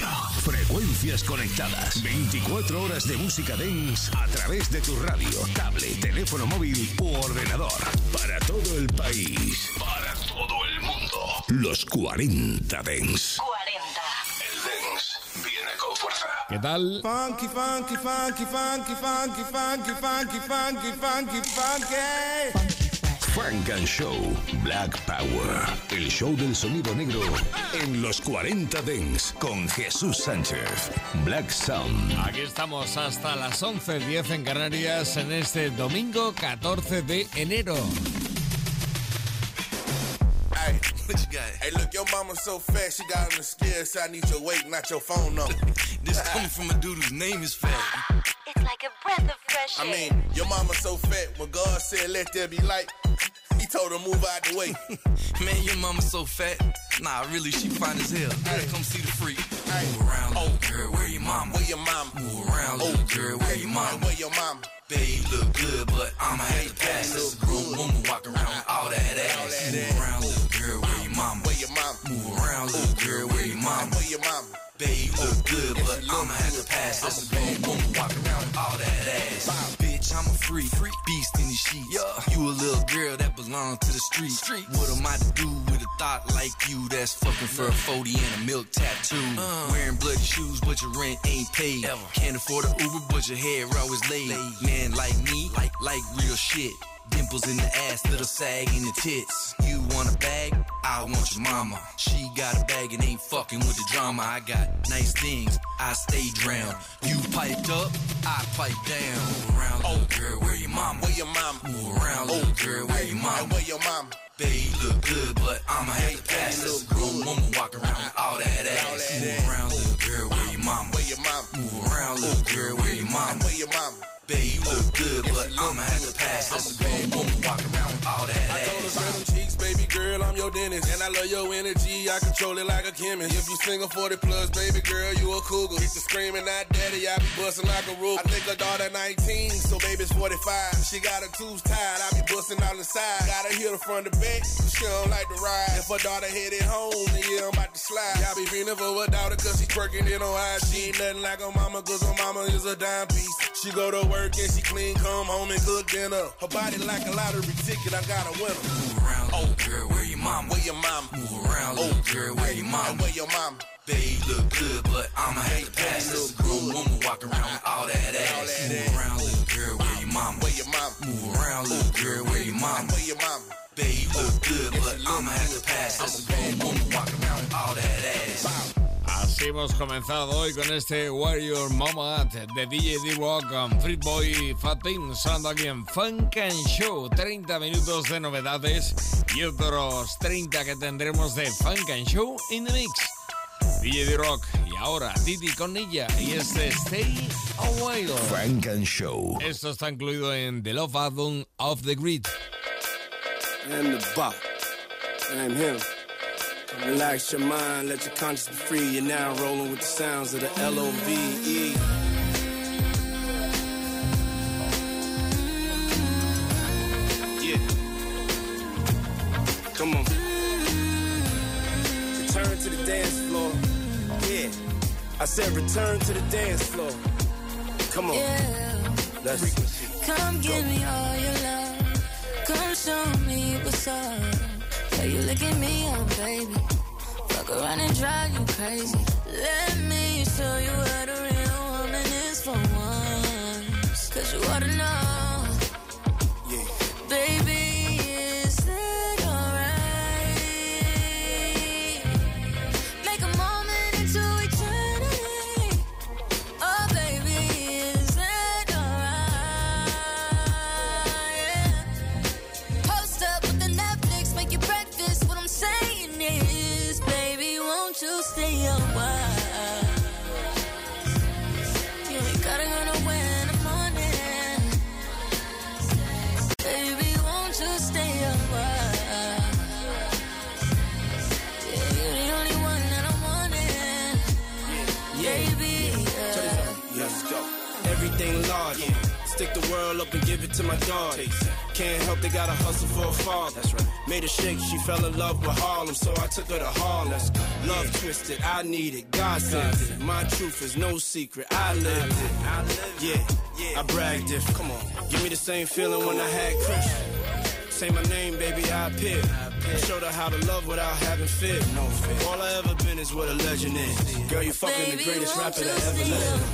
Radio. Frecuencias conectadas. 24 horas de música Dens a través de tu radio, tablet, teléfono móvil u ordenador. Para todo el país. Para todo el mundo. Los 40 Dens. 40. El Dens viene con fuerza. ¿Qué tal? Funky, funky, funky, funky, funky, funky, funky, funky, funky, funky. Frank and Show Black Power. El show del sonido negro en los 40 Dens con Jesús Sánchez. Black Sound. Aquí estamos hasta las 11.10 en Canarias en este domingo 14 de enero. Hey, what you got? Hey, look, your mama's so fat, she got on the scale, so I need your weight, not your phone number. This coming from a dude whose name is Fat. It's like a breath of fresh air. I mean, your mama's so fat, when God said let there be light, he told her move out the way. Man, your mama's so fat. Nah, really, she fine as hell. Better come see the freak. Hey. Move around, little girl, where your mama? Where your mama? Move around, little oh. girl, where your mama? Where your mama? Babe, you look good, but I'ma have to pass. This a grown woman walk around with all that ass. Move around, little girl, where your mama? Where your mama? Move around, little girl, where your mama? Where your mama? Babe, you look good, but I'ma have to pass. This a grown woman walk around with all that ass. Bitch, I'm a freak, beast in the sheets. Yeah. You a little girl that belong to the street. street. What am I to do with a thought like you that's fucking for a 40 and a milk tattoo? Uh. Wearing bloody shoes, but your rent ain't paid. Can't afford a Uber, but your hair always laid. Man like me, like like real shit. Dimples in the ass, little sag in the tits. You want a bag? I want your mama. She got a bag and ain't fucking with the drama. I got nice things, I stay drowned. You piped up, I pipe down. Move around, little oh. girl, where your mama? Where your mama? Move around, little oh. girl, where your mama? Where your mama? Babe, you look good, but I'ma have to pass. This a grown woman walk around with all that ass. Move around, little girl, where your mama? Where your mama? Move around, little oh. girl, where your mama? Where your mama? Babe, you look good, but I'ma have to pass. This a grown woman walk around with all that I told her, ass. Girl, them cheeks, baby girl, I'm your dentist. And I love your energy, I control it like a chemist. If you single 40 plus, baby girl, you a cougar. Get to screaming out daddy, I be busting like a roof. I think her daughter 19, so baby's 45. She got her tubes tied, I be busting on the side. Gotta hit her from the back, she don't like to ride. If her daughter headed home, then yeah, I'm about to slide. Y'all be feeling for her daughter, cause she twerking it on IG. She ain't nothing like her mama, cause her mama is a dime piece. She go to work and she clean, come home and cook dinner. Her body like a lottery ticket, I got a winner. Around, little girl, where your mama? Where your mama? Move around, little girl, where your mama? where your mama? Babe, look good, but I'ma have to pass. This a grown woman walk around with all that ass. Move around, little girl, where your mama? Where your mama? Move around, little girl, where your mama? where your mama? Babe, look good, but I'ma have to pass. This a grown woman walk around with all that ass. Así hemos comenzado hoy con este Where Your Mama At de DJ D-Rock con Boy y Fatin sonando aquí en Funk and Show 30 minutos de novedades y otros 30 que tendremos de Funk and Show in the Mix DJ D-Rock y ahora Didi con ella y este Stay a While Frank and Show. Esto está incluido en The Love Album of the Grid I'm the buck. I'm him. Relax your mind, let your conscience be free. You're now rolling with the sounds of the L O V E. Yeah. Come on. Return to the dance floor. Yeah. I said return to the dance floor. Come on. Yeah. Let's Come give me all your love. Come show me what's up. You at me up, baby. Fuck around and drive you crazy. Let me show you what a real woman is for once. Cause you ought to know. World up and give it to my dog. Can't help, they gotta hustle for a fall. That's right. Made a shake, she fell in love with Harlem, so I took her to Harlem. Love yeah. twisted, I need it, God sent it. My truth is no secret, I lived it. I lived yeah, yeah, I bragged if, come on. Give me the same feeling when I had Chris. Say my name, baby, I appear. I showed her how to love without having fear. No fear. All I ever been is what a legend is. Girl, you fucking baby, the greatest rapper that ever lived.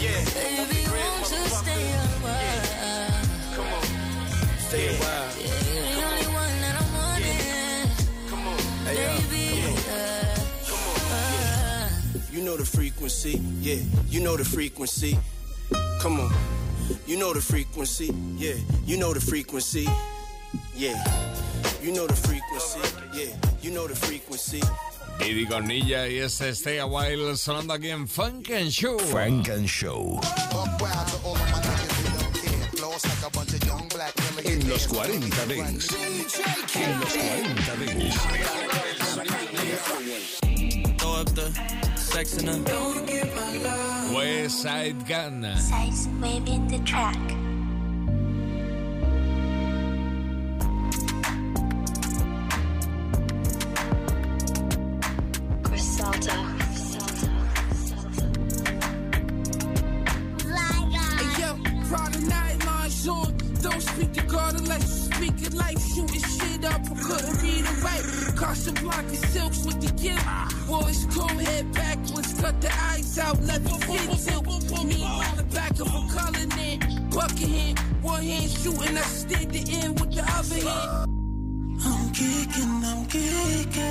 Yeah. Baby, won't you stay a while? You're the only one that I'm wanting. Come on, baby. You know the frequency, yeah. You know the frequency. Come on, you know the frequency, yeah. You know the frequency, yeah. You know the frequency, yeah. You know the frequency. Didi Cornilla y este Stay a While sonando aquí en Funk and Show. Funk and Show. En los 40 Dings. En los 40 Dings. West Side Gun. Size waving in the track. And silks with the gift. Boys comb head backwards, cut the eyes out, let the skin tilt. Me on the back of a bucket hand, one hand shooting, I stand the end with the other hand. I'm kicking, I'm kicking.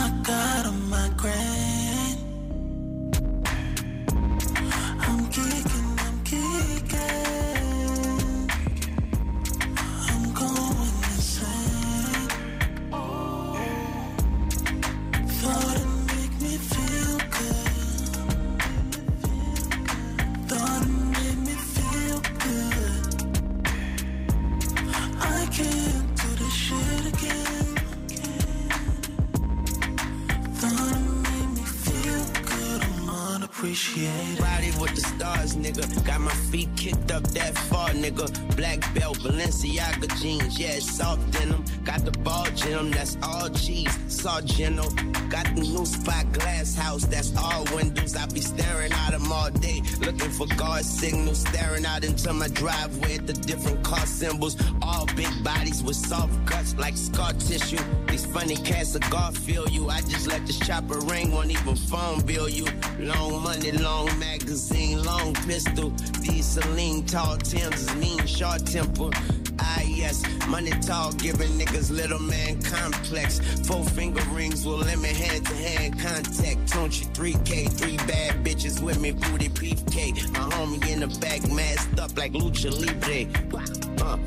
I got a migraine. Yeah, soft denim. Got the ball gym, that's all cheese. Sargento, got the new spot glass house, that's all windows. I be staring at them all day, looking for guard signals. Staring out into my driveway at the different car symbols. All big bodies with soft guts like scar tissue. These funny cats of God feel you. I just let this chopper ring, won't even phone bill you. Long money, long magazine, long pistol. These Celine tall Tims is mean, short temper. Yes, money tall, giving niggas little man complex. Four finger rings will limit hand to hand contact. Don't you 3K, three bad bitches with me, booty K. My homie in the back, masked up like Lucha Libre. Uh.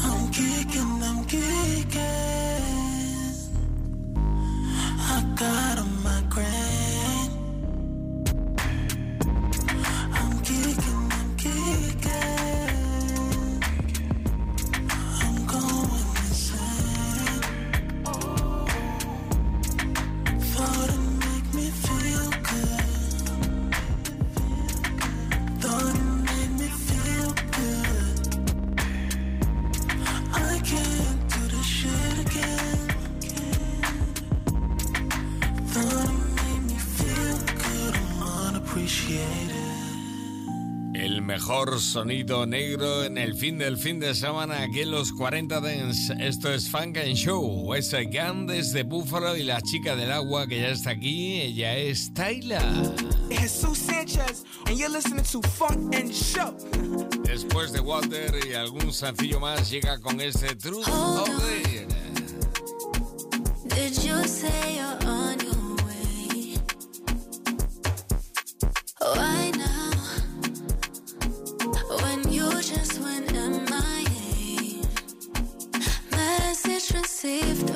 I'm kicking, I'm kicking. I got migraine. mejor sonido negro en el fin del fin de semana aquí en los 40 Dance. Esto es Funk and Show. Es Gun desde Búfalo y la chica del agua que ya está aquí, ella es Tayla. Jesús Sánchez, and you're listening to Funk and Show. Después de Water y algún sencillo más, llega con este Truth of the... Did you say you're on your way? Why Message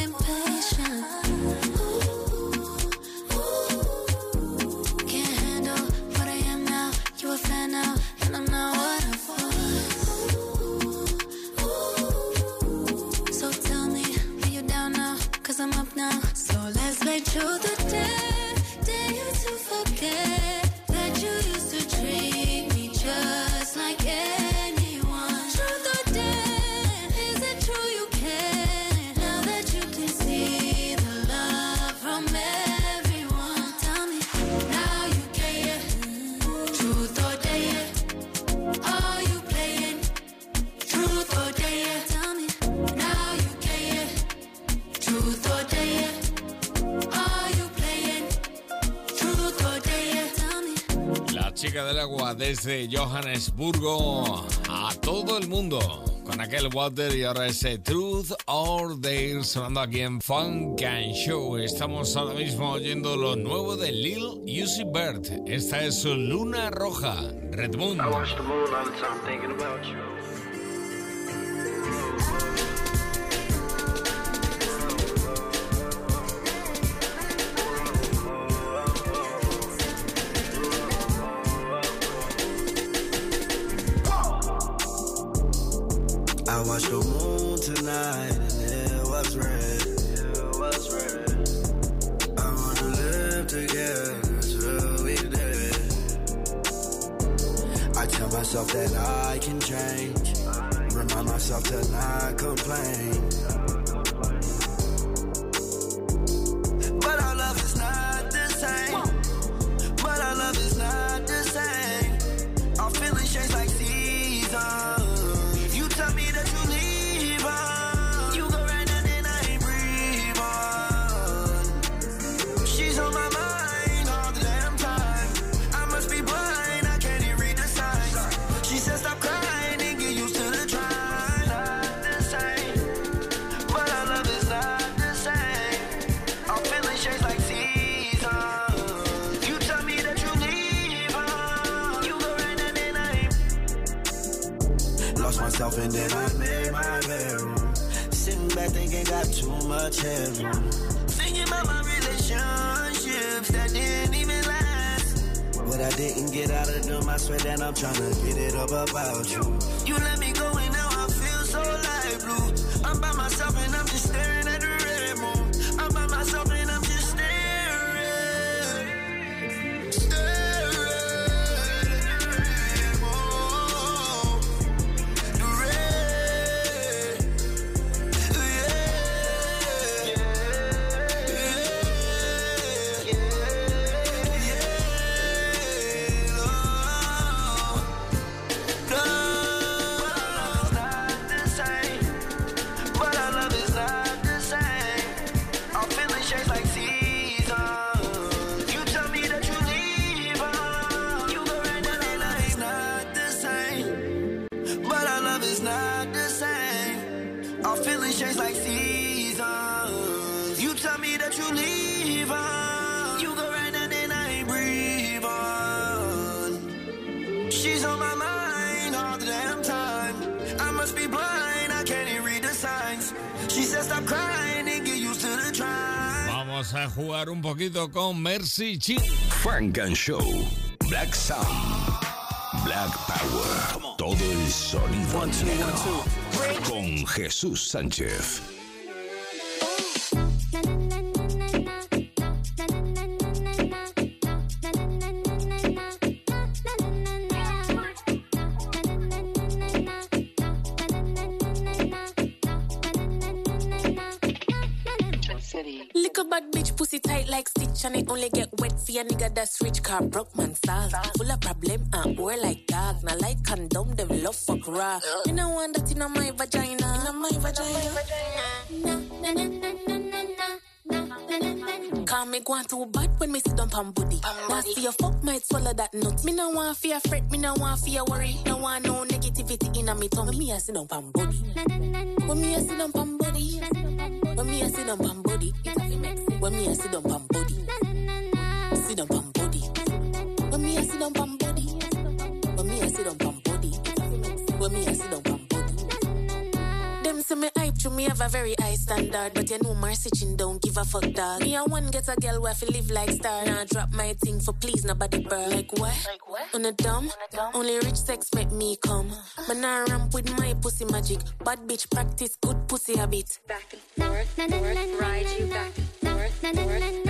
desde Johannesburgo a todo el mundo con aquel Water y ahora ese Truth or Dare sonando aquí en Funk and Show. Estamos ahora mismo oyendo lo nuevo de Lil Uzi Bird. Esta es su Luna Roja, Red Moon. myself that I can change. Remind myself to not complain. much heaven. Thinking about my relationships that didn't even last. What I didn't get out of them, I swear that I'm trying to get it up about you. it's not the same. Our feelings change like seasons. You tell me that you leave on. You go right now, then I ain't breathing. She's on my mind all the damn time. I must be blind, I can't even read the signs. She says, Stop crying and get used to the try. Vamos a jugar un poquito con Mercy G. Funk and Show. Black Sound. Black Power, todo el sonido negro. Con Jesús Sánchez. and it only get wet for a nigga that's rich car broke man style. Full of problem and uh, we're like dog. Now like condom, them love fuck raw. You know want that in my vagina. In my vagina. Call me go too bad when me sit down pam booty. See your fuck might swallow that nut. Me no want fear fret, me no want fear worry. No want no negativity in a me tummy. Me a sit down pam body. When me a sit down pam body. When me a sit down pam body. When me a sit down pam body. When sit down pam body. When me a sit down pam body. When me a sit down pam body. Them say me hype to me have a very high standard, but you know Chin don't give a fuck dog. Me a one get a girl where fi live like star. Now drop my thing for please nobody burn. Like what? Like what? On a dumb? Only rich sex make me come. Man I ramp with my pussy magic. Bad bitch practice good pussy habit. Back and forth, forth, ride you back and forth, forth,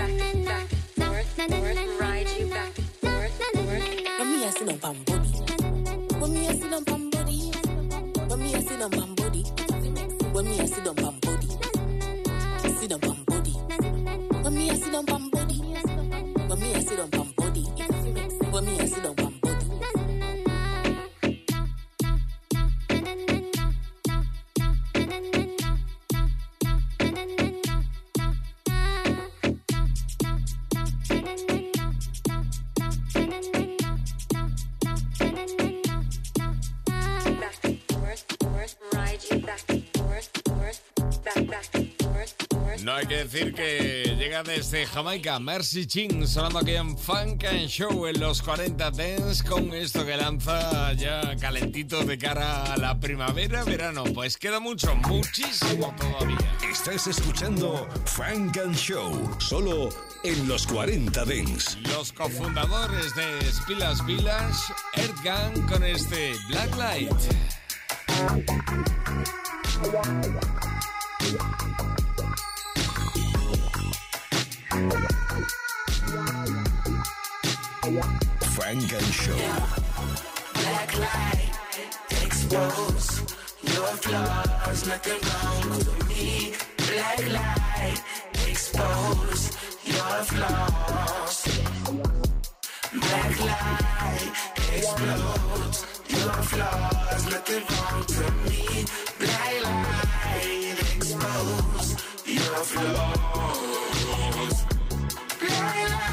decir que llega desde Jamaica, Mercy Ching, sonando aquí en Funk and Show en los 40 Dance con esto que lanza ya calentito de cara a la primavera, verano. Pues queda mucho, muchísimo todavía. Estás escuchando Funk and Show, solo en los 40 Dance. Los cofundadores de Spilas Village, Earthgang con este Black Light. Funk and Show. Black light, expose your flaws. Nothing wrong with me. Black light, expose your flaws. Black light, expose your flaws. Nothing wrong to me. Black light, expose your flaws. Black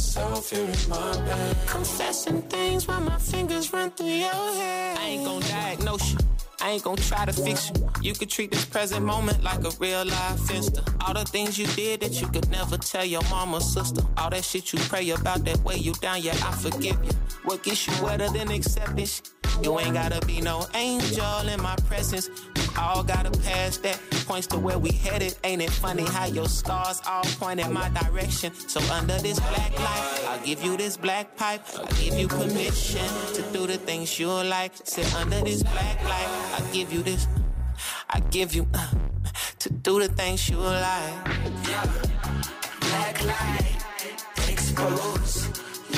you find yourself here in my bed, confessing things while my fingers run through your head. I ain't gon' diagnose you. I ain't gon' try to fix you. You could treat this present moment like a real life finster. All the things you did that you could never tell your mama or sister. All that shit you pray about that way you down, yeah, I forgive you. What gets you wetter than acceptance? You ain't gotta be no angel in my presence. All gotta pass that. Points to where we headed. Ain't it funny how your stars all point in my direction? So under this black light, I'll give you this black pipe. I'll give you permission to do the things you like. Sit under this black light. I'll give you this. I give you uh, to do the things you like. Black light, expose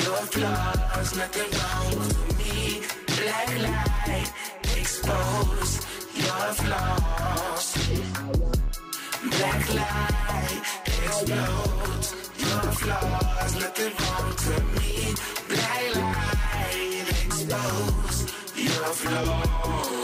your flaws. Nothing wrong with me. Black light, expose your flaws. Black light, expose your flaws. Nothing wrong to me. Black light, expose your flaws.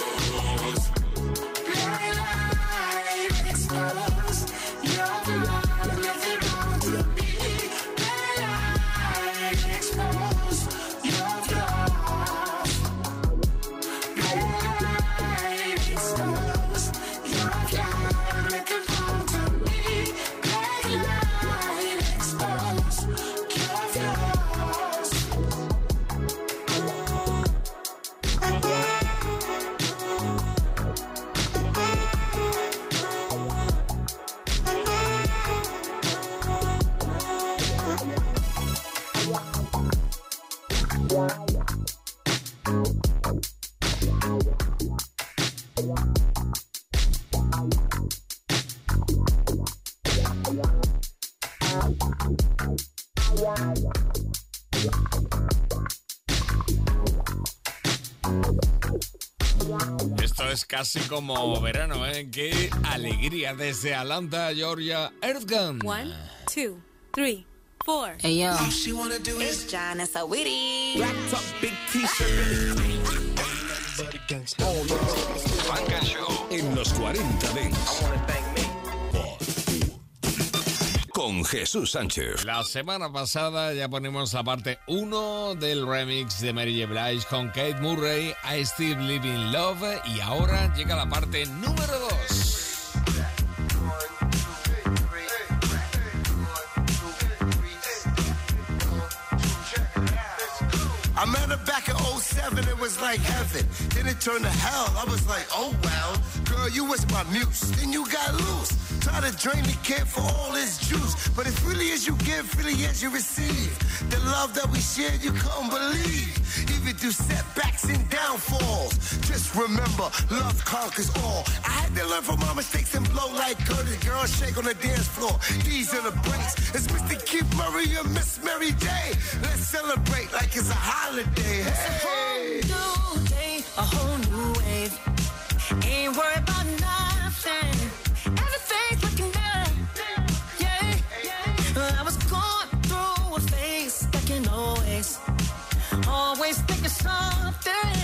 Es casi como verano, ¿eh? Qué alegría desde Atlanta, Georgia, Earthgun. One, two, three, four. Hey, yo. All she wanna do is John is a witty. Black top, big t-shirt. Funk and Show en los 40 Dents. Con Jesús Sánchez. La semana pasada ya ponemos la parte 1 del remix de Mary J. Blige con Kate Murray, I Still Live in Love, y ahora llega la parte número 2. I met her back in 07, it was like heaven. Then it turned to hell. I was like, oh well. Girl, you was my muse. Then you got loose. Try to drain the kid for all his juice. But it really as you give, really as you receive. The love that we share, you couldn't believe. Even through setbacks and downfalls. Just remember, love conquers all. I had to learn from my mistakes and blow like Curtis. Girl, shake on the dance floor. These are the breaks. It's Mr. Keith Murray and Miss Mary J. Let's celebrate like it's a holiday. Hey. new day, a whole new wave. Ain't worried about nothing. Always thinking something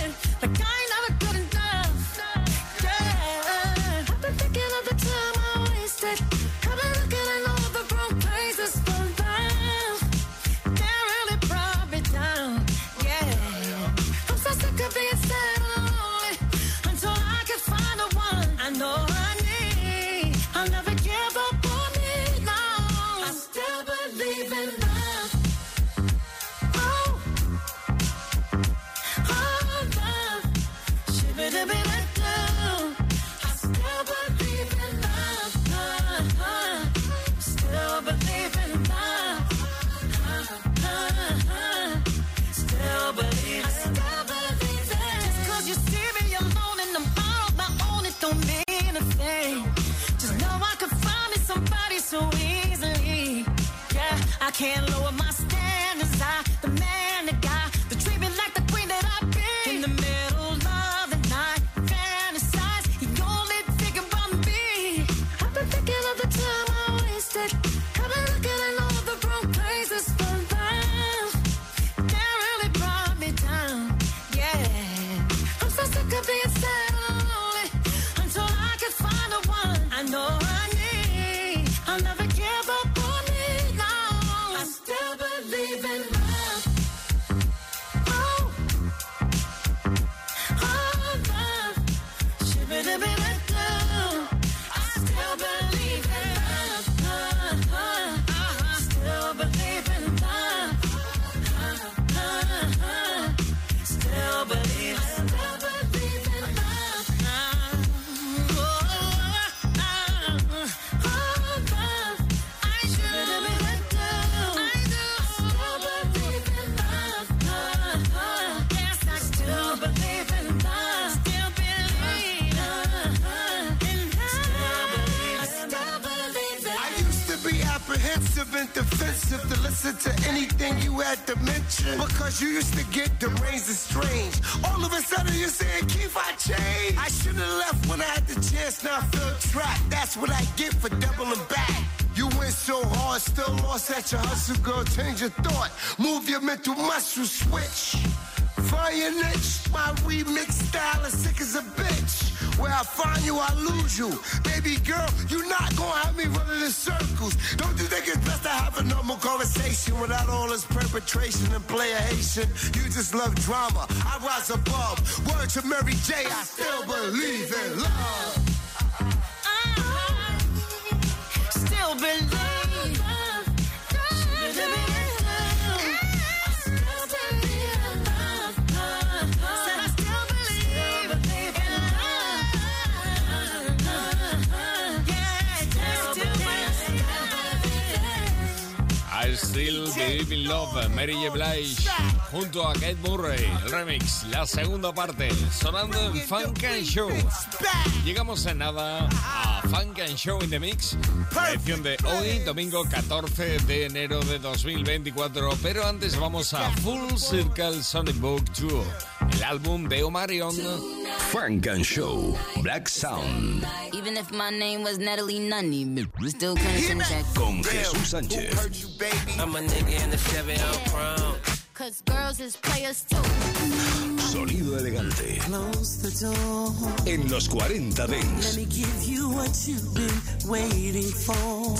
offensive and defensive to listen to anything you had to mention. Because you used to get deranged and strange. All of a sudden you're saying, Keith, I changed. I should have left when I had the chance, now I feel trapped. That's what I get for doubling back. You went so hard, still lost at your hustle, girl. Change your thought, move your mental muscle switch. Find your niche, my remix style is sick as a bitch. Where I find you, I lose you. Baby girl, you're not gonna have me running in circles. Don't you think it's best to have a normal conversation without all this perpetration and player Haitian? You just love drama. I rise above. Word to Mary J, I still believe in love. Still believe. Still Believe Love, Mary J. Blige, junto a Kate Murray, el remix, la segunda parte, sonando en Funk and Show. Llegamos en nada a Funk and Show in the Mix, edición de hoy, domingo 14 de enero de 2024. Pero antes vamos a Full Circle Sonic Book Tour, el álbum de Omarion. Funk and Show, Black Sound, Even if my name was Natalie Nunny, we still couldn't sing check. con Jesús Sánchez. I'm a nigga in the Chevy on chrome. Cause girls is players too. Sonido elegante. Close the door. En los 40 Let Dance. me give you what you've been waiting for.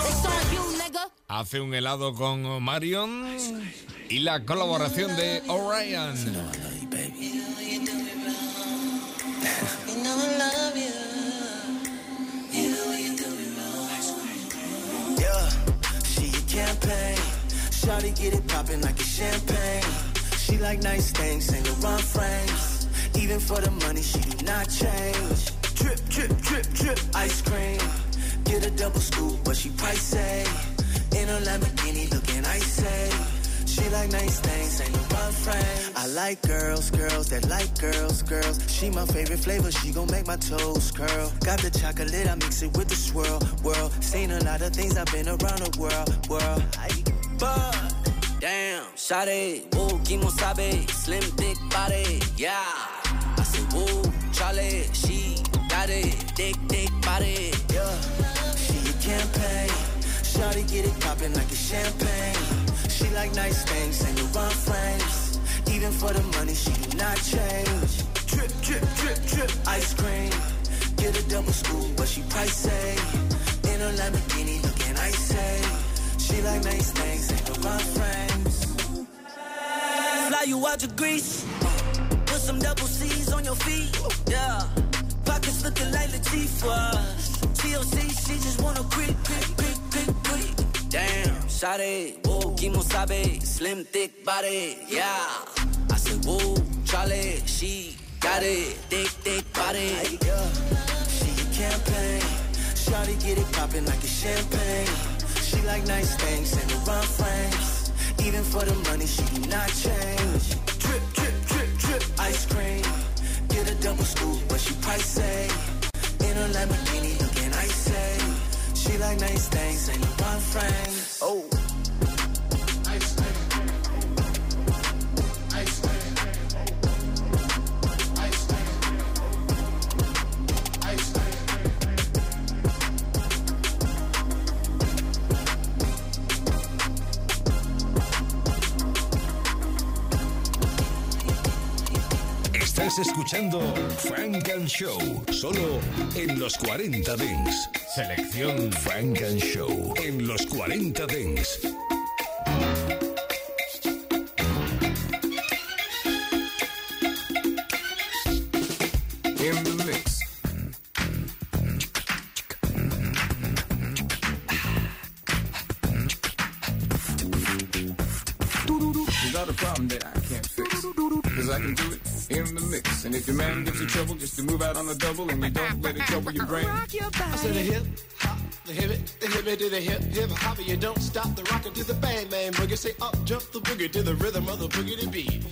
It's on you, nigga. Hace un helado con Marion y la colaboración de Orion. You know I love you. You know you do me wrong. Yeah, she a campaign. Shawty get it poppin' like it's champagne. She like nice things, Saint Laurent frames. Even for the money, she do not change. Drip, drip, drip, drip, ice cream. Get a double scoop, but she pricey. In a Lamborghini, looking icy. She like nice things, Saint Laurent frames. I like girls, girls that like girls, girls. She my favorite flavor, she gon' make my toes curl. Got the chocolate, I mix it with the swirl, world. Seen a lot of things, I've been around the world, world. I, but Damn, shawty, woo, Kimo sabe, slim thick body, yeah. I said, woo, Charlie, she got it, thick, thick body, yeah. She a campaign. Shawty get it poppin' like a champagne. She like nice things, Saint Laurent frames. Even for the money, she do not change. Drip, drip, drip, drip, ice cream. Get a double scoop, but she pricey. In a Lamborghini, looking icy. She like nice things, Saint Laurent frames. Fly you out to Greece. Put some double C's on your feet. Yeah. Pockets looking like Latifah's. TLC, she just wanna creep, creep, creep, creep, creep. Damn, shawty, woo, Kimo sabe, slim thick body, yeah. I said, woo, Charlie, she got it, thick, thick body, yeah. She a campaign. Shawty get it poppin' like it's champagne. She like nice things, Saint Laurent frames. Even for the money, she do not change. Drip, drip, drip, drip, ice cream. Get a double scoop, but she pricey. In a Lamborghini, like nice things, Saint Laurent frames. Oh. Ice cream. Ice cream. Ice cream. Ice cream. Estás escuchando Funk and Show, solo en los 40 Dance. Selección Frank and Show en los 40 Dents. The hip hop, the hip it, the hip it to the hip hip hop. You don't stop the rocker to the bang bang boogie. Say up jump the boogie to the rhythm of the boogie to beat.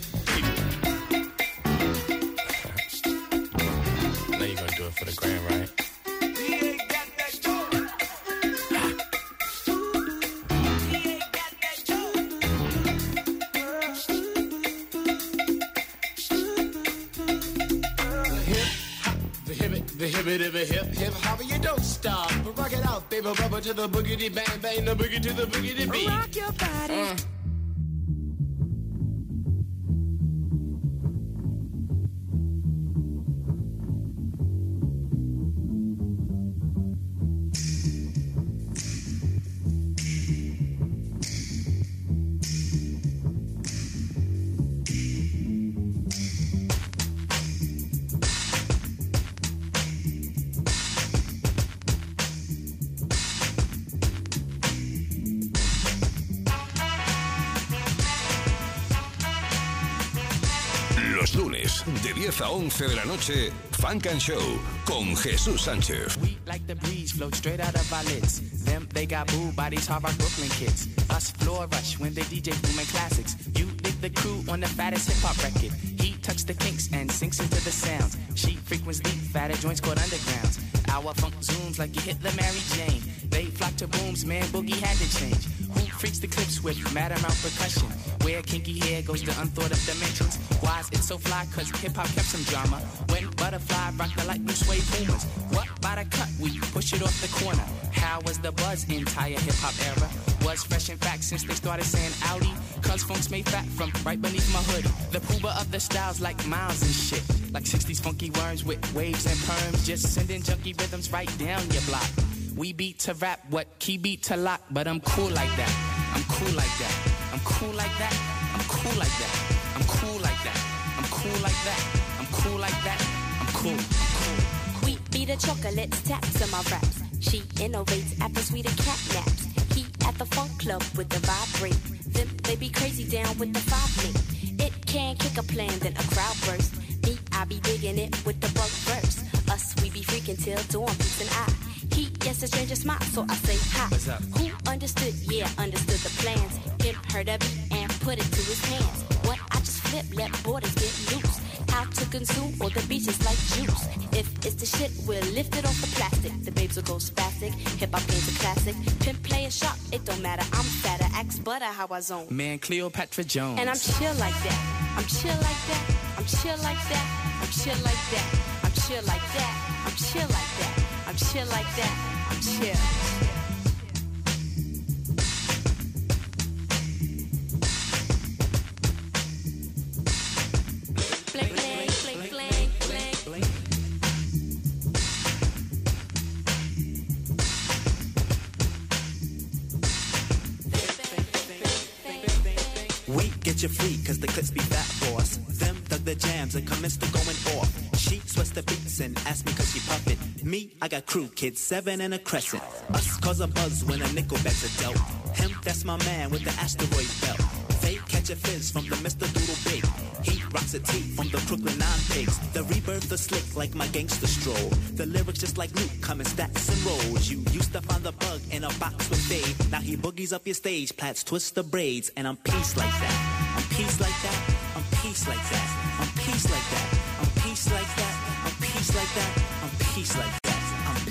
Rubber to the boogity bang bang, the boogie to the boogity beat. 10 a 11 de la noche, Funk and Show con Jesús Sánchez. We like the breeze, float straight out of our lids. Them, they got booed by these hard rock Brooklyn kids. Us floor rush when they DJ booming classics. You dig the crew on the fattest hip hop record. He tucks the kinks and sinks into the sounds. She frequents deep, fatter joints called undergrounds. Our funk zooms like you hit the Mary Jane. They flock to booms, man, boogie had to change. Who freaks the clips with mad amount percussion? Where kinky hair goes to unthought of dimensions. Why is it so fly? Cause hip hop kept some drama. When butterfly rock the light blue suede boomers. What by the cut? We push it off the corner. How was the buzz entire hip hop era? Was fresh in fact since they started saying Audi. Cause funk's made fat from right beneath my hood. The pooba of the styles like miles and shit. Like 60s funky worms with waves and perms. Just sending junky rhythms right down your block. We beat to rap, what key beat to lock, but I'm cool like that. I'm cool like that. Cool like that. I'm cool like that. I'm cool like that. I'm cool like that. I'm cool like that. I'm cool. We beat the chocolates, taps in my raps. She innovates after sweeter cat naps. He at the funk club with the vibrate. Them they be crazy down with the five link. It can kick a plan, then a crowd burst. Me, I be digging it with the bug verse. Us, we be freaking till dawn, peace and I. He gets a stranger smile, so I say hi. What's up? Who understood? Yeah, understood the plans. Him heard of it and put it to his hands. What I just flip, let borders get loose. How to consume all the beaches like juice. If it's the shit, we'll lift it off the plastic. The babes will go spastic. Hip hop game's a classic. Pimp playing sharp, it don't matter. I'm fatter. Axe butter how I zone. Man, Cleopatra Jones. And I'm chill like that. I'm chill like that. I'm chill like that. I'm chill like that. I'm chill like that. I'm chill like that. I'm chill like that. I'm chill. Bling, bling, bling, bling, bling. We get you free, cause the clips be fat for us. Them dug the jams and commenced to going off. She sweats the beats and asked me cause she puff I got crew kids, seven and a crescent. Us cause a buzz when a nickel bets a dealt. Him, that's my man with the asteroid belt. Fake catch a fizz from the Mr. Doodle Big. He rocks a tee from the Brooklyn Nine Pigs. The rebirth is slick like my gangster stroll. The lyrics just like Luke coming stacks and rolls. You used to find the bug in a box with Dave. Now he boogies up your stage, plats twist the braids, and I'm peace like that. I'm peace like that. I'm peace like that. I'm peace like that. I'm peace like that. I'm peace like that. I'm peace like that.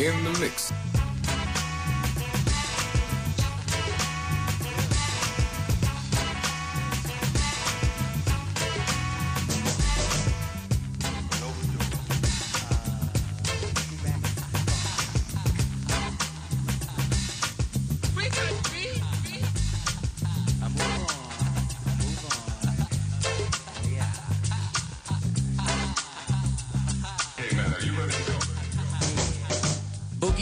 In the mix.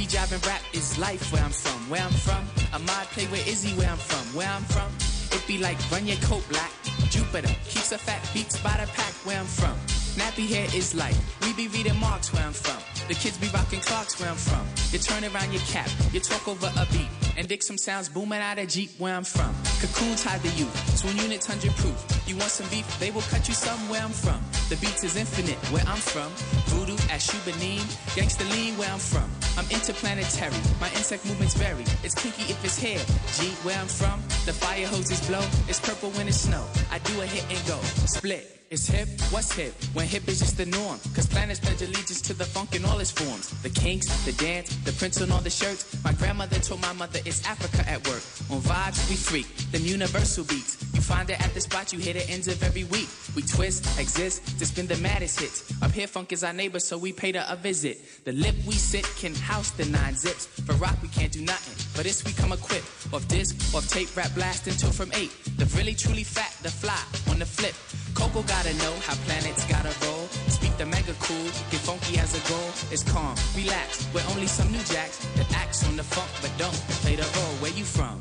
Jiving rap is life where I'm from. Where I'm from, a mod play with Izzy where I'm from. Where I'm from, it be like run your coat black. Jupiter keeps the fat beats by the pack where I'm from. Nappy hair is like we be reading marks where I'm from. The kids be rocking clocks where I'm from. You turn around your cap, you talk over a beat, and dig some sounds booming out of Jeep where I'm from. Cocoon tied the youth, twin units, hundred proof. You want some beef? They will cut you somewhere I'm from. The beats is infinite where I'm from. Voodoo at Shubanim, gangsta lean where I'm from. I'm interplanetary, my insect movements vary. It's kinky if it's hair. G where I'm from, the fire hoses blow. It's purple when it's snow. I do a hit and go, split. It's hip, what's hip? When hip is just the norm. Cause planets pledge allegiance to the funk in all its forms. The kinks, the dance, the prints on all the shirts. My grandmother told my mother it's Africa at work. On vibes, we freak, them universal beats. Find it at the spot, you hit it ends of every week. We twist, exist, to spin the maddest hits. Up here, funk is our neighbor, so we paid her a visit. The lip we sit can house the nine zips. For rock, we can't do nothing. For this, we come equipped. Off disc, off tape, rap blast until from eight. The really truly fat, the fly, on the flip. Coco gotta know how planets gotta roll. Speak the mega cool, get funky as a goal. It's calm, relax. We're only some new jacks that acts on the funk, but don't play the role. Where you from?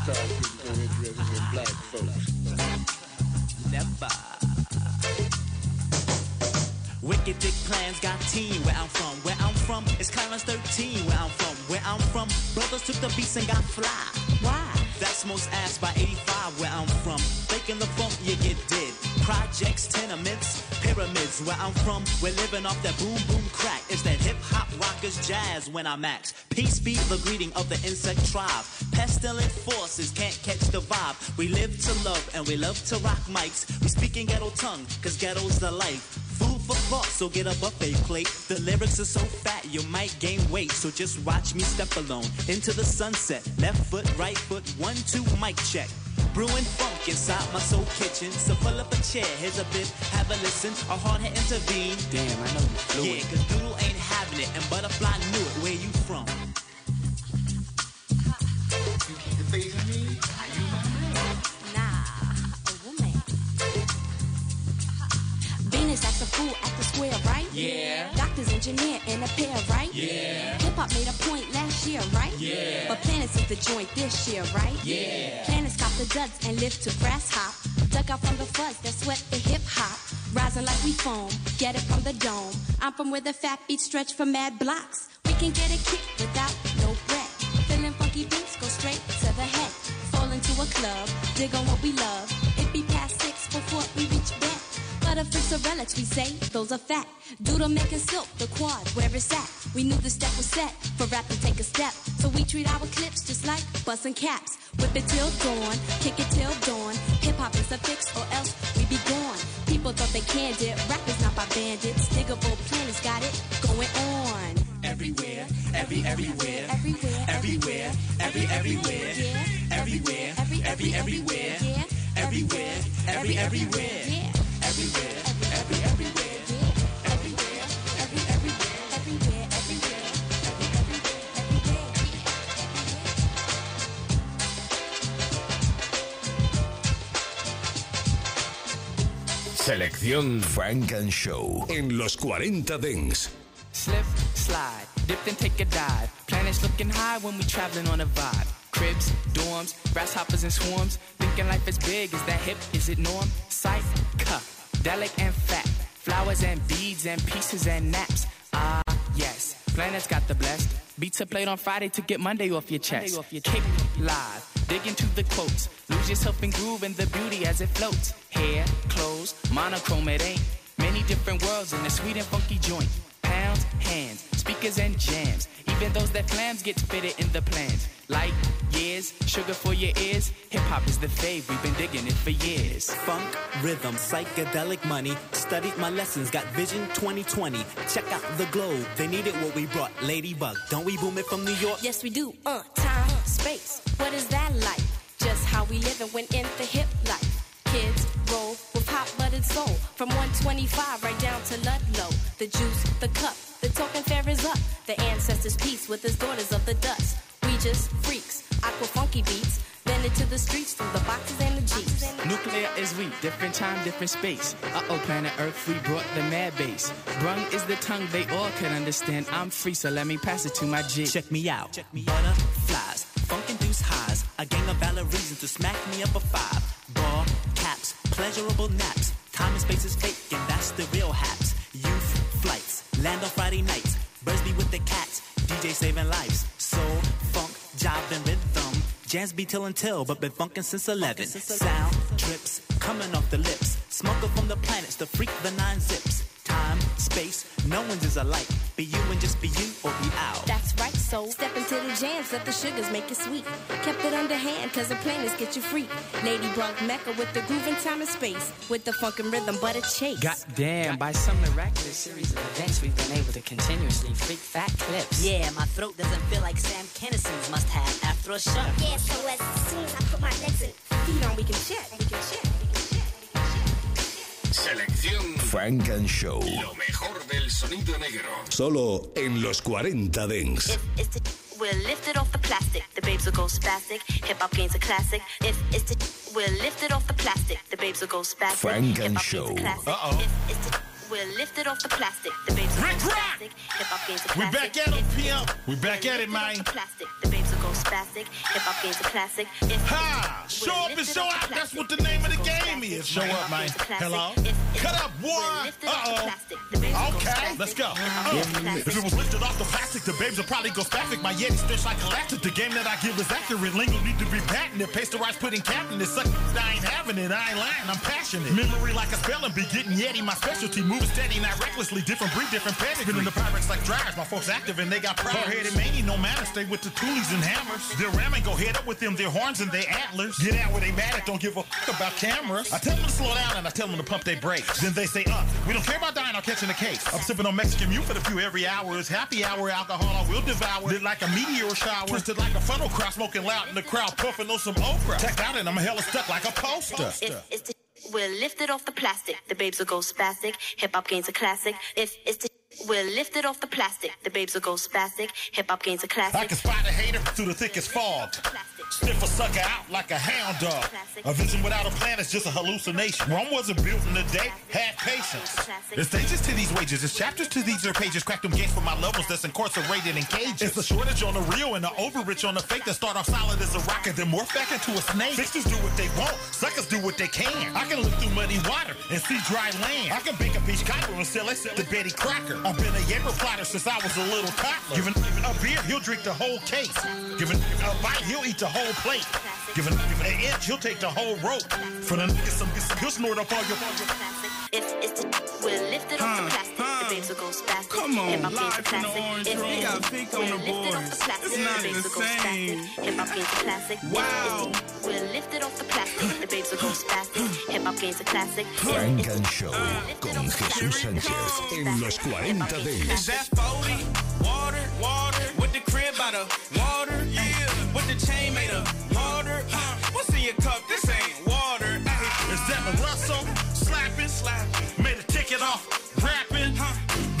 People start getting interested in black folks. Never. Wicked big plans got team where I'm from. Where I'm from, it's Clarence 13 where I'm from. Where I'm from, brothers took the beats and got fly. Why? That's most asked by 85 where I'm from. Faking the funk, you get dead. Projects, tenements, pyramids. Where I'm from, we're living off that boom boom crack. Rockers jazz when I max. Peace be the greeting of the insect tribe. Pestilent forces can't catch the vibe. We live to love and we love to rock mics. We speak in ghetto tongue, cause ghetto's the life. Food for thought, so get a buffet plate. The lyrics are so fat, you might gain weight. So just watch me step alone into the sunset. Left foot, right foot, one, two, mic check. Brewing funk inside my soul kitchen. So pull up a chair, here's a bit, have a listen. A hard hit intervene. Damn, I know you flew Yeah, cause Doodle ain't having it, and Butterfly knew it. Where you from? Nah, a woman. Venus acts a fool at the square, right? Yeah. Doctors, engineer, and a pair, right? Yeah. Hip hop made a point last year, right? Yeah. But planets is the joint this year, right? Yeah. Planets got the duds and live to grass hop. Duck out from the fuzz that sweat the hip hop. Rising like we foam, get it from the dome. I'm from where the fat beats stretch for mad blocks. We can get a kick without no breath. Feeling funky beats go straight to the head. Fall into a club, dig on what we love. Are relics, we say, those are fat. Doodle making silk, the quad, where it's at. We knew the step was set for rap to take a step. So we treat our clips just like busting caps. Whip it till dawn, kick it till dawn. Hip hop is a fix or else we be gone. People thought they canned it, rap is not by bandits. Digable planets got it going on. Everywhere, every everywhere, everywhere, everywhere, every everywhere, everywhere, every every everywhere, everywhere, every everywhere, everywhere, Selección Funk and Show en los 40 Dance. Slip, slide, dip and take a dive. Planets looking high when we traveling on a vibe. Cribs, dorms, grasshoppers and swarms. Thinking life is big, is that hip? Is it norm? Sight, cup, delic and fat. Flowers and beads and pieces and naps. Ah, yes, planets got the blessed. Beats are played on Friday to get Monday off your chest. Kick live, dig into the quotes. Lose yourself in groove and the beauty as it floats. Hair, clothes, monochrome it ain't. Many different worlds in a sweet and funky joint. Pounds, hands, speakers and jams. Even those that clams get fitted in the plans. Light years, sugar for your ears. Hip hop is the fave, we've been digging it for years. Funk, rhythm, psychedelic money. Studied my lessons, got vision 2020. Check out the globe, they needed what we brought. Ladybug, don't we boom it from New York? Yes, we do. Uh, time, space. What is that like? Just how we live and when in the hip life. Kids roll with hot buttered soul from 125 right down to Ludlow. The juice, the cup, the token fair is up. The ancestors' peace with his daughters of the dust. We just freaks, aqua funky beats. Then into the streets through the boxes and the jeeps. Nuclear is we, different time, different space. Uh oh, planet Earth, we brought the mad bass. Brung is the tongue they all can understand. I'm free, so let me pass it to my G. Check me out. Butterflies, highs. A gang of valid reasons to smack me up a five. Ball caps, pleasurable naps. Time and space is fake, and that's the real haps. Youth flights, land on Friday nights. Birds be with the cats, DJ saving lives. Soul, funk, jive and rhythm. Jazz be telling tell, but been funkin' since 11. Sound trips coming off the lips. Smoker from the planets, the freak, the nine zips. Time, space, no one's is alike. Be you and just be you or be out. That's right, so step jams, let the sugars make it sweet. Kept it underhand, cause the planners get you free. Lady Bug Mecca with the groove and time and space. With the funkin' rhythm, but a chase. Goddamn, by some miraculous series of events, we've been able to continuously freak fat clips. Yeah, my throat doesn't feel like Sam Kinison's must have after a show. Yeah, so as soon as I put my legs in, feet on, we can check, we can check. Selección Funk and Show. Lo mejor del sonido negro. Solo en los 40 Dance. If it's the we're lifted off the plastic, the babes will go spastic. Hip hop gains a classic. If it's the we're lifted off the plastic, the babes will go spastic. Frank and Hip-hop Show. gains a classic. Uh-oh. If we're lifted off the plastic, the babes will go spastic. Hip hop gains a We classic. back at it, pimp. We back at it, man. Plastic, the babes will go spastic. Hip hop gains a classic. If Ha! Show up and show out. That's what the name of the game is. Show up, man. Hello? Cut up, one. Uh-oh. Okay, let's go. Uh, if it was lifted off the plastic, the babes would probably go spastic. My Yeti stretch like elastic. The game that I give is accurate. Lingo need to be patented. Pasteurized pudding captain. It's suck. I ain't having it. I ain't lying. I'm passionate. Memory like a spelling bee. Getting Yeti, my specialty. Moving steady, not recklessly. Different breed, different pedigree. Been in the Pyrex like dryers. My folks active and they got pride. Hard-headed mania, no matter. Stay with the toolies and hammers. They're ramming, go head up with them. Their horns and their antlers. Get out where they mad at. Don't give a fuck about cameras. I tell them to slow down and I tell them to pump their brakes. Then they say, uh, we don't care about dying or catching a case. I'm sipping on Mexican mute for the few every hour. It's happy hour alcohol. I will devour. Lit like a meteor shower. Twisted like a funnel crowd. Smoking loud in the crowd. Puffing on some okra. Checked out and I'm hella stuck like a poster. If it's the we're lifted off the plastic, the babes will go spastic. Hip hop gains a classic. If it's the we're lifted off the plastic, the babes will go spastic. Hip hop gains a classic. I can spot a hater through the thickest fog. Sniff a sucker out like a hound dog. A vision without a plan is just a hallucination. Rome wasn't built in a day, Have patience. There's stages to these wages, there's chapters to these are pages. Crack them gates for my levels that's incarcerated in cages. It's the shortage on the real and the overrich on the fake that start off solid as a rocket, then morph back into a snake. Fixers do what they want, suckers do what they can. I can look through muddy water and see dry land. I can bake a peach cobbler and sell it to Betty Crocker. I've been a Yaper plotter since I was a little toddler. Giving a beer, he'll drink the whole case. Giving a bite, he'll eat the whole plate. Giving an inch, he'll take the whole rope. For the niggas, some, some, he'll snort up all your. If it's the we're lifted off the plastic, the babes will go spastic. Come on, Hip hop live from the orange If room. it's We got the pink on the lifted off boards. the plastic, It's not babes the same. Hip hop gains a classic. Wow. it's the we're lifted off the plastic, the babes will go spastic. Hip hop gains a classic. Funk and Show con Jesús Sánchez en los 40 Is that 40? Water, water. With the crib by the water. Yeah. With the chain made of water. Uh, what's in your cup? This ain't water. Ay. Is that Russell? Slapping, slapping. Made a ticket off, rapping.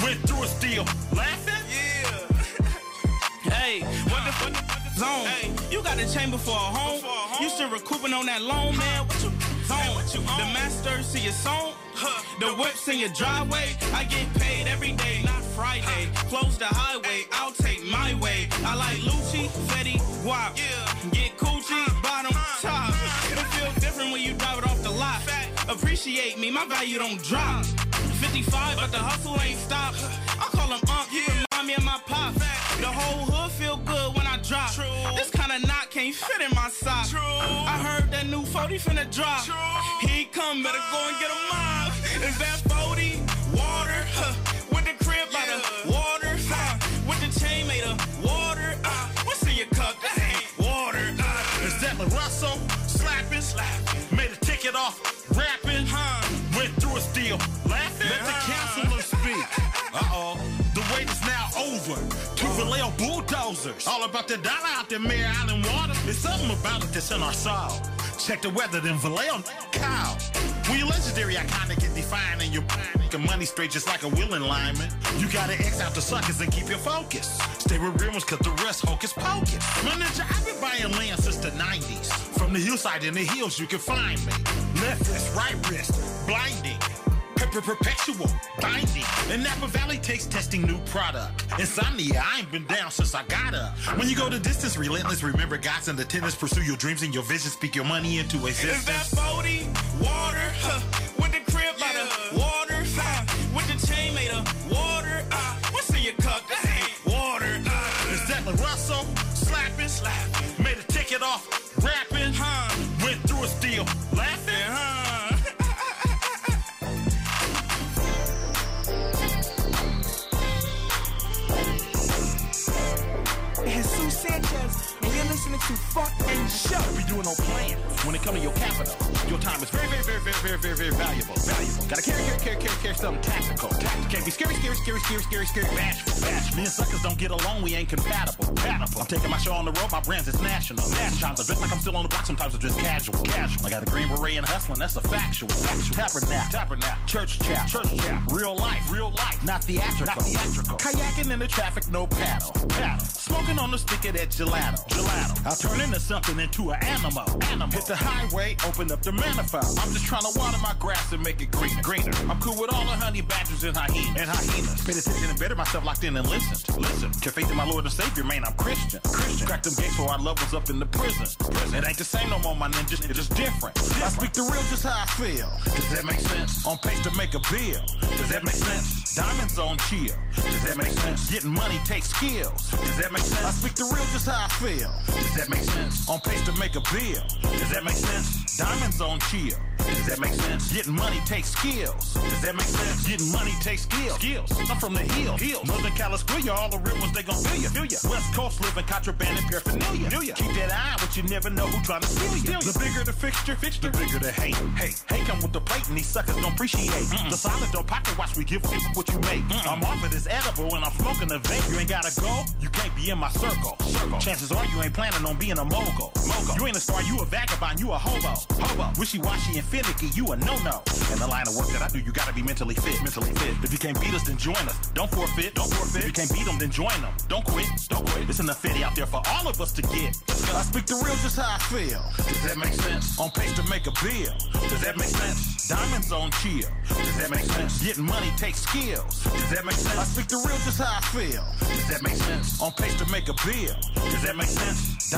Went through a steal, laughing. Yeah. hey, what the fuck? Zone. Hey, you got a chamber for a home. You still recouping on that loan, man. What you zone? The masters see your song. The whips in your driveway. I get paid every day, not Friday. Close the highway, I'll take my way. I like Lucci, Fetty, Guap. Get coochie, uh, bottom, uh, top. Uh. It'll feel different when you drive it off the lot. Appreciate me, my value don't drop. 55, but the hustle ain't stopped. I call him Unc, he remind me of my pop. The whole hood feel good when I drop. True. This kind of knot can't fit in my sock. True. I heard that new 40 finna drop. True. He come, better go and get a mob. Is that 40? Bulldozers. All about the dollar out there, Mare Island water. There's something about it that's in our soul. Check the weather, then Vallejo cow. When you're legendary, iconic and defining your your money straight just like a willing lineman. You gotta X out the suckers and keep your focus. Stay with real ones, cause the rest hocus pocus. My ninja, I've been buying land since the 90s. From the hillside in the hills, you can find me. Left wrist, right wrist, blinding. Pepper Perpetual, binding. And Napa Valley takes testing new product. Insomnia, I ain't been down since I got up. When you go the distance, relentless, remember God's in attendance. Pursue your dreams and your vision. Speak your money into existence. Is that body Water? Huh. With the crib yeah. out of water? Huh. With the chain made of water? Uh. What's in your cup? That ain't water. Uh. Is that Russell? Slapping? Slapping. Made a ticket off rapping? Huh. Went through a steal. Laughing? To doing no plan. When it come to your capital, your time is very, very, very, very, very, very, very valuable. Valuable. Gotta carry, carry, carry, carry, carry something tactical. Tactical. Can't be scary, scary, scary, scary, scary, scary, bashful. Bashful. Me and suckers don't get along. We ain't compatible. Compatible. I'm taking my show on the road. My brand's is national. Sometimes I dress like I'm still on the block. Sometimes I dress casual. Casual. I got a green beret and hustling. That's a factual. Factual. Tabernacle. Tabernacle. Church chap. Church chap. Real life. Real life. Not theatrical. Not theatrical. Kayaking in the traffic. No paddle. Paddle. Smoking on the stick of that gelato. Gelato. I'll turn into something into an animal. Animal. Hit the highway. Open up the manifold. I'm just trying to water my grass and make it greener. Greener. I'm cool with all the honey badgers and hyenas. And hyenas. Pay attention and better myself locked in and listened. Listen. Your faith in my Lord and Savior, man. I'm Christian. Christian. Crack them gates for our loved ones up in the prison. prison. It ain't the same no more, my ninja. It's just different. I speak the real just how I feel. Does that make sense? On pace to make a bill. Does that make sense? Diamonds on chill. Does that make sense? Getting money takes skills. Does that make sense? I speak the real just how I feel. Does that make sense? On pace to make a bill. Does that make sense? Diamonds on chill. Does that make sense? Getting money takes skills. Does that make sense? Getting money takes skills. Skills. I'm from the hill. Hill. Northern California, all the real ones, they gon' feel you. Feel you. West Coast living contraband and paraphernalia. Feel ya. Keep that eye, but you never know who trying to steal you. The bigger the fixture, fixture, the bigger the hate. Hey, hey, come with the plate and these suckers don't appreciate. Mm-mm. The solid don't pocket watch we give people what you make. Mm-mm. I'm off of this edible and I'm smoking the vape. You ain't gotta go, you can't be in my circle. Circle. Chances are you ain't planning on being a mogul. Mogul. You ain't a star, you a vagabond, you a hobo. Hobo. Wishy-washy and finicky, you a no-no. In the line of work that I do, you gotta be mentally fit. Mentally fit. If you can't beat us, then join us. Don't forfeit. Don't forfeit. If you can't beat them, then join them. Don't quit. Don't quit. It's enough fitty out there for all of us to get. I speak the real just how I feel. Does that make sense? On pace to make a bill. Does that make sense? Diamonds on chill. Does that make sense? Getting money takes skills. Does that make sense? I speak the real just how I feel. Does that make sense? On pace to make a bill. Does that make sense?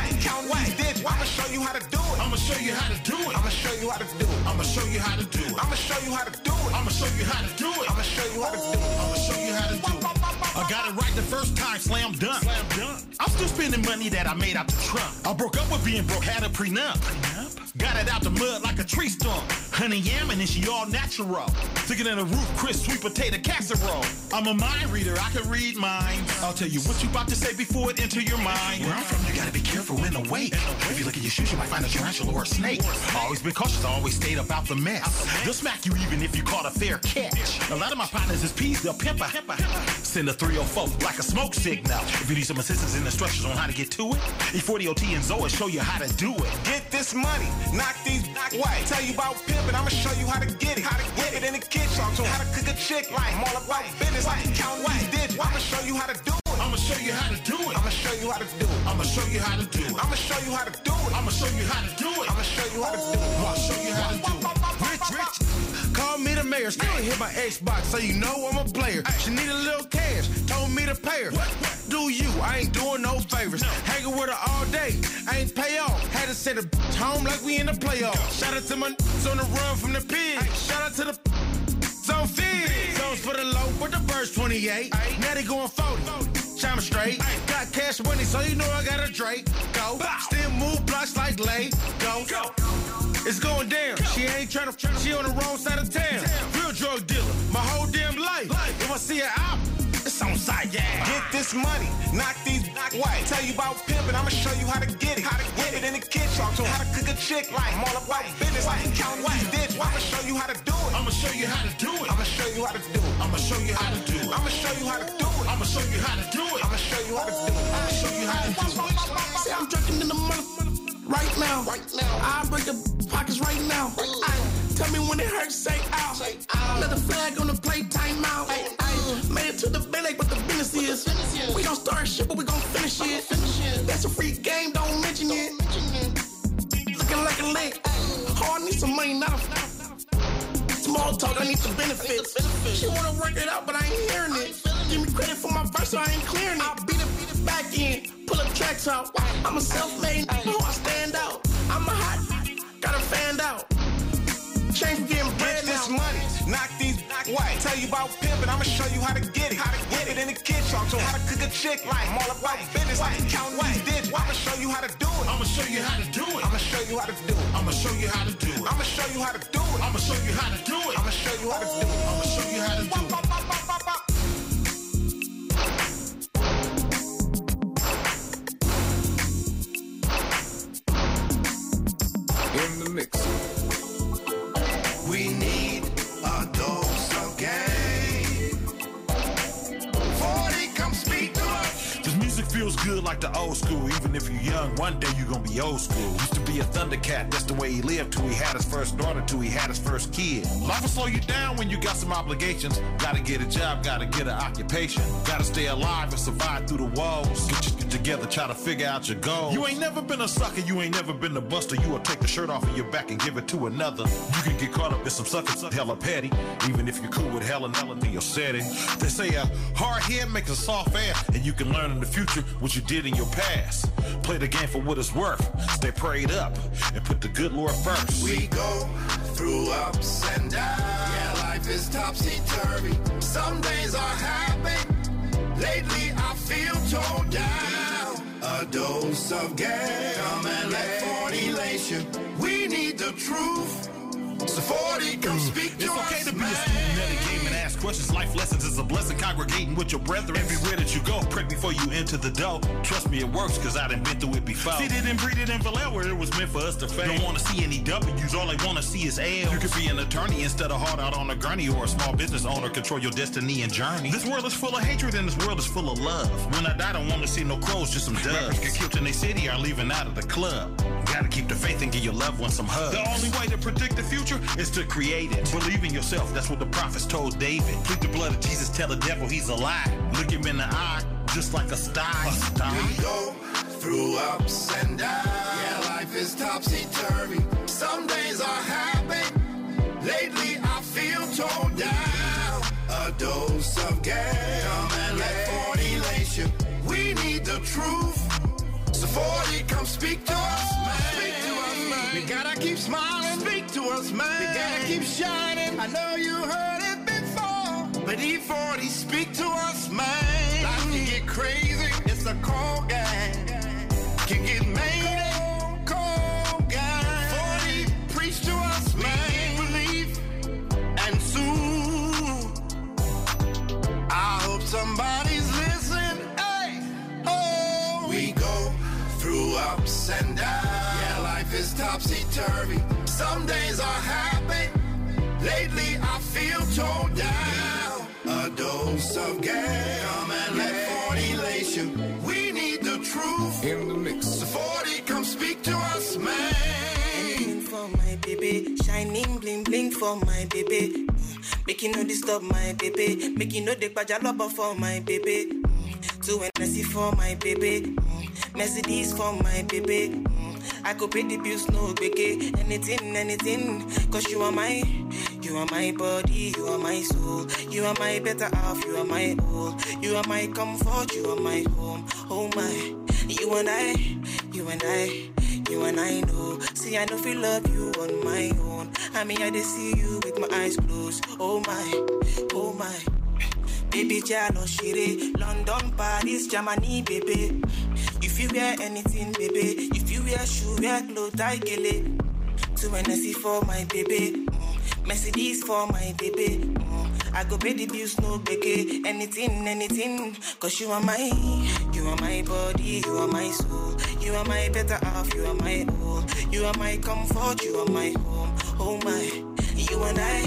Like count these digits. I'ma show you how to do it. I'ma show you how to do it. I'ma show you how to do it. I'ma show you how to do it. I'ma show you how to do it. I'ma show you how to do it. I'ma show you how to do it. I'ma show you how to do it. Got it right the first time, slam dunk. Slam dunk. I'm still spending money that I made out the trunk. I broke up with being broke, had a prenup. Prenup? Got it out the mud like a tree stump. Honey yam and she all natural. Sticking in a roof, crisp, sweet potato casserole. I'm a mind reader, I can read minds. I'll tell you what you about to say before it enter your mind. Where I'm from, you gotta be careful in awake. If you look at your shoes, you might find a tarantula or a snake. Always been cautious, I always stayed about the mess. They'll smack you even if you caught a fair catch. A lot of my partners is peas, they'll pimp a. Send a 304 like a smoke signal. If you need some assistance and instructions on how to get to it, E40OT and Zoe show you how to do it. Get this money, knock these white. Tell you about pimping, I'ma show you how to get it. How to get it in the kitchen. How to cook a chick like I'm all about business. Like count these digits. I'ma show you how to do it. I'ma show you how to do it. I'ma show you how to do it. I'ma show you how to do it. I'ma show you how to do it. I'ma show you how to do it. I'ma show you how to do it. I'll show you how to do it. Rich, rich. Call me the mayor, still hit my Xbox, so you know I'm a player. She need a little cash, told me to pay her. Do you? I ain't doing no favors. Hanging with her all day, I ain't pay off. Had to send a home like we in the playoffs. Shout out to my on the run from the pig. Shout out to the zone feed. Zones for the low, with the verse 28. Now they going 40. Chime straight. Got cash money, so you know I got a Drake. Go. Still move blocks like lay. Go. It's going down. She ain't trying to. She on the wrong side of town. Real drug dealer. My whole damn life. If I see her out, it's on site. Yeah. Get this money. Knock these white. Tell you about pimping. I'ma show you how to get it. How to get it in the kitchen. How to cook a chick like I'm all about business. Like count these digits. I'ma show you how to do it. I'ma show you how to do it. I'ma show you how to do it. I'ma show you how to do it. I'ma show you how to do it. I'ma show you how to do it. I'ma show you how to do it. I'ma show you how to do it. See, I'm drinking in the money right now. Right now. I break the pockets right now. Aye. Tell me when it hurts, say out. Let the flag on the play, time out. Made it to the village, but the business is. We don't start shit, but we gon' finish it. That's a free game, don't mention it. Looking like a lick. Oh, I need some money, not a Small talk, I need some benefits. She wanna work it out, but I ain't hearing it. give me credit for my verse, so I ain't clearing it. I beat it, beat it back in, pull up tracks out. I'm a self-made, know I stand out. I'm a hot, fanned out. Change getting bread this money, knock these white. Tell you about pimping, I'ma show you how to get it. How to get it in the kitchen. So how to cook a chick like. I'm all about business. I'm counting these digits. I'ma show you how to do it. I'ma show you how to do it. I'ma show you how to do it. I'ma show you how to do it. I'ma show you how to do it. I'ma show you how to do it. I'ma show you how to do it. I'ma show you how to do it. Mix. We need a dose of game. 40, come speak to us. This music feels good like the old school. Even if you're young, one day you're gonna be old school. Used to be a Thundercat, that's the way he lived till he had his first daughter, till he had his first kid. Life will slow you down when you got some obligations. Gotta get a job, gotta get an occupation. Gotta stay alive and survive through the walls. Get your shit together, try to figure out your goals. You ain't never been a sucker, you ain't never been a buster. You will take the shirt off of your back and give it to another. You can get caught up in some suckers, hella petty. Even if you're cool with Helen, Helen in your setting. They say a hard head makes a soft ass, and you can learn in the future what you did in your past. Play the game for what it's worth. Stay prayed up and put the good Lord first. We go through ups and downs. Yeah, life is topsy turvy. Some days are happy. Lately, I feel torn down. A dose of gas. Come and let 40 lace you. We need the truth. So 40, come mm. speak to It's us, okay to be man. a student of the game and ask questions. Life lessons is a blessing. Congregating with your brethren. Everywhere that you go, pray before you enter the door. Trust me, it works, cause I done been through it before. See, they didn't breed it in Vallejo where it was meant for us to fail. Don't wanna see any W's, all they wanna see is L's. You could be an attorney instead of hard out on a gurney or a small business owner. Control your destiny and journey. This world is full of hatred and this world is full of love. When I die, don't wanna see no crows, just some doves. Rappers get killed in their city are leaving out of the club. Gotta keep the faith and give your loved ones some hugs. The only way to predict the future is to create it. Believe in yourself, that's what the prophets told David. Plead the blood of Jesus, tell the devil he's a lie. Look him in the eye, just like a star. A star. We go through ups and downs. Yeah, life is topsy turvy. Some days are happy. Lately, I feel torn down. A dose of gas. Come and let 40 lace you. We need the truth. So 40, come speak to us, man. Speak to us, man. We gotta keep smiling. Speak to us, man. We gotta keep shining. I know you heard it. But E40, speak to us, man. Life can get crazy. It's a cold game. Can get made. Cold game. 40, preach to us, man. Believe and soon. I hope somebody's listening. Hey, oh, we go through ups and downs. Yeah, life is topsy turvy. Some days are happy. For my baby. Mm, Make you no disturb my baby, make you no dey love for my baby. Mm, Two Hennessy for my baby, mm, Mercedes for my baby. Mm, I could pay the bills, no biggie. Anything, anything, cause you are my, you are my body, you are my soul. You are my better half, you are my all. You are my comfort, you are my home. Oh my, you and I, you and I. You and I know, see I know feel love you on my own. I mean I just see you with my eyes closed. Oh my, oh my. Baby Jano Shire, London, Paris, Germany, baby. If you wear anything, baby. If you wear shoe, wear clothes, I get it. Two Hennessy for my baby. Mercedes for my baby. Mm. I go pay the bills, no biggie. Anything, anything. Cause you are my, you are my body, you are my soul. You are my better half, you are my all. You are my comfort, you are my home. Oh my, you and I,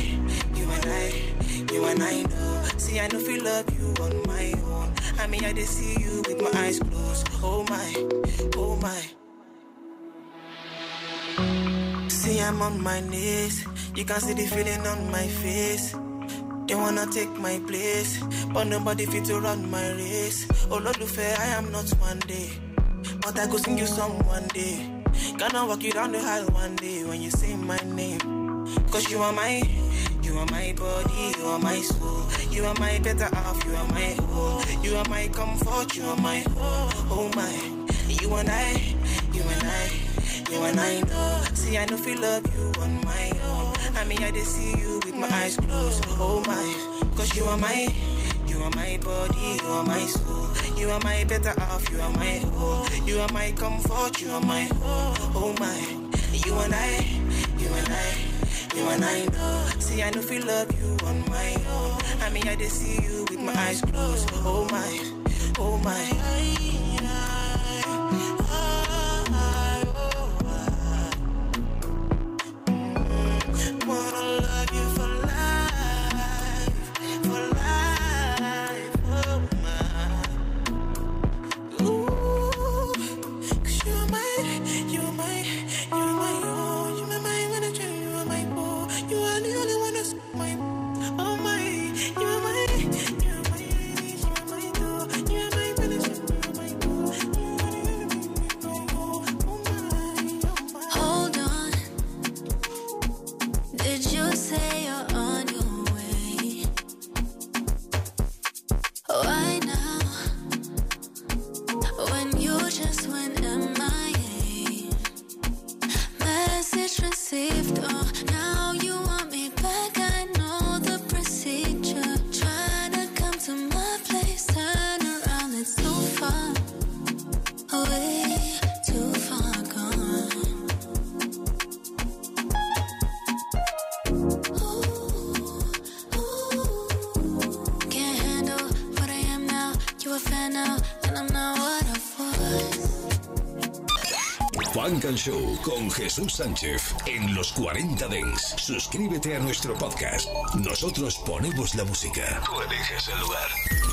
you and I, you and I know. See, I know feel love you on my own. I mean, I just see you with my eyes closed. Oh my, oh my. See, I'm on my knees. You can see the feeling on my face. They wanna take my place, but nobody fit to run my race. Oh, Lord, fair, I am not one day, but I go sing you song one day. Gonna walk you down the aisle one day when you say my name. Cause you are my, you are my body, you are my soul. You are my better half, you are my whole. You are my comfort, you are my oh my. You and I, you and I, you and I know. See, I know feel love you on my own. I mean, I just see you with my eyes closed, oh my. Cause you are my, you are my body, you are my soul. You are my better half, you are my whole. You are my comfort, you are my oh my. You and I, you and I, you and I know. See, I know feel love you on my own. I mean, I just see you with my eyes closed, oh my, oh my. Wanna love you You a fan now, and I'm not what I was. Funk and Show con Jesús Sánchez en los 40 Dents. Suscríbete a nuestro podcast. Nosotros ponemos la música. Tú eliges el lugar.